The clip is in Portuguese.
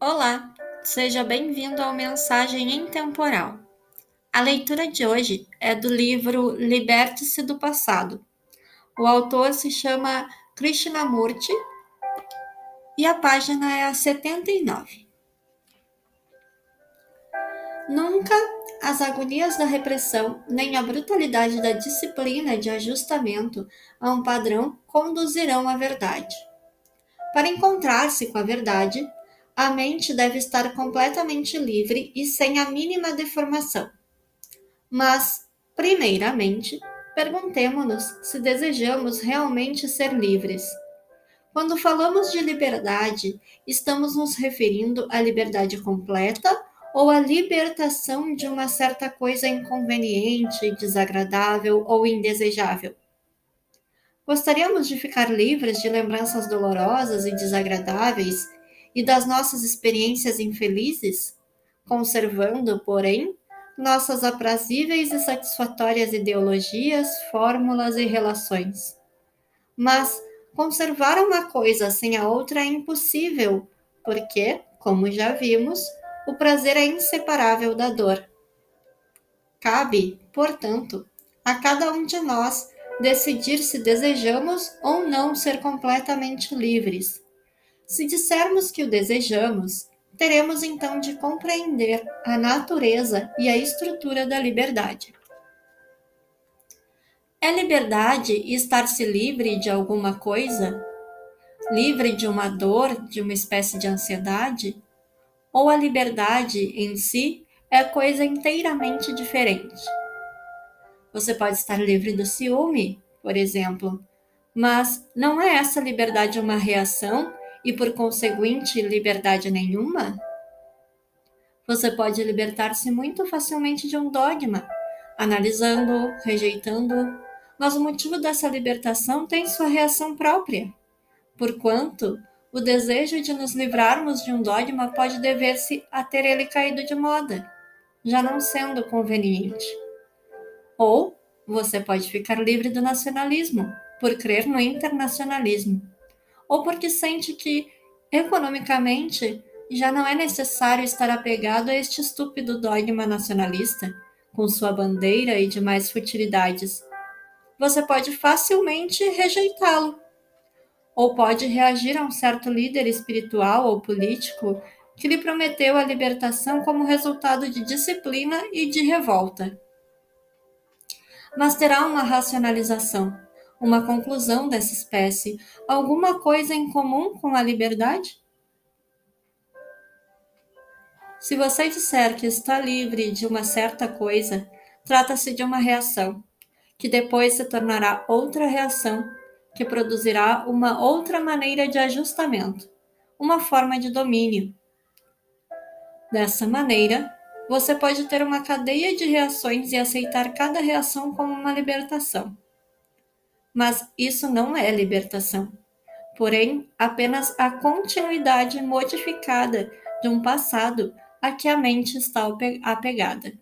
Olá, seja bem-vindo ao Mensagem Intemporal. A leitura de hoje é do livro Liberte-se do Passado. O autor se chama Krishnamurti e a página é a 79. Nunca as agonias da repressão nem a brutalidade da disciplina de ajustamento a um padrão conduzirão à verdade. Para encontrar-se com a verdade, a mente deve estar completamente livre e sem a mínima deformação. Mas, primeiramente, perguntemo-nos se desejamos realmente ser livres. Quando falamos de liberdade, estamos nos referindo à liberdade completa ou à libertação de uma certa coisa inconveniente, desagradável ou indesejável? Gostaríamos de ficar livres de lembranças dolorosas e desagradáveis e das nossas experiências infelizes, conservando, porém, nossas aprazíveis e satisfatórias ideologias, fórmulas e relações. Mas conservar uma coisa sem a outra é impossível, porque, como já vimos, o prazer é inseparável da dor. Cabe, portanto, a cada um de nós decidir se desejamos ou não ser completamente livres se dissermos que o desejamos, teremos então de compreender a natureza e a estrutura da liberdade. É liberdade estar-se livre de alguma coisa? Livre de uma dor, de uma espécie de ansiedade? Ou a liberdade em si é coisa inteiramente diferente? Você pode estar livre do ciúme, por exemplo, mas não é essa liberdade uma reação e, por conseguinte, liberdade nenhuma? Você pode libertar-se muito facilmente de um dogma, analisando, rejeitando, mas o motivo dessa libertação tem sua reação própria. Porquanto, o desejo de nos livrarmos de um dogma pode dever-se a ter ele caído de moda, já não sendo conveniente. Ou você pode ficar livre do nacionalismo, por crer no internacionalismo ou porque sente que, economicamente, já não é necessário estar apegado a este estúpido dogma nacionalista, com sua bandeira e demais futilidades. Você pode facilmente rejeitá-lo. Ou pode reagir a um certo líder espiritual ou político que lhe prometeu a libertação como resultado de disciplina e de revolta. Mas terá uma racionalização uma conclusão dessa espécie, alguma coisa em comum com a liberdade? Se você disser que está livre de uma certa coisa, trata-se de uma reação, que depois se tornará outra reação, que produzirá uma outra maneira de ajustamento, uma forma de domínio. Dessa maneira, você pode ter uma cadeia de reações e aceitar cada reação como uma libertação. Mas isso não é libertação, porém apenas a continuidade modificada de um passado a que a mente está apegada.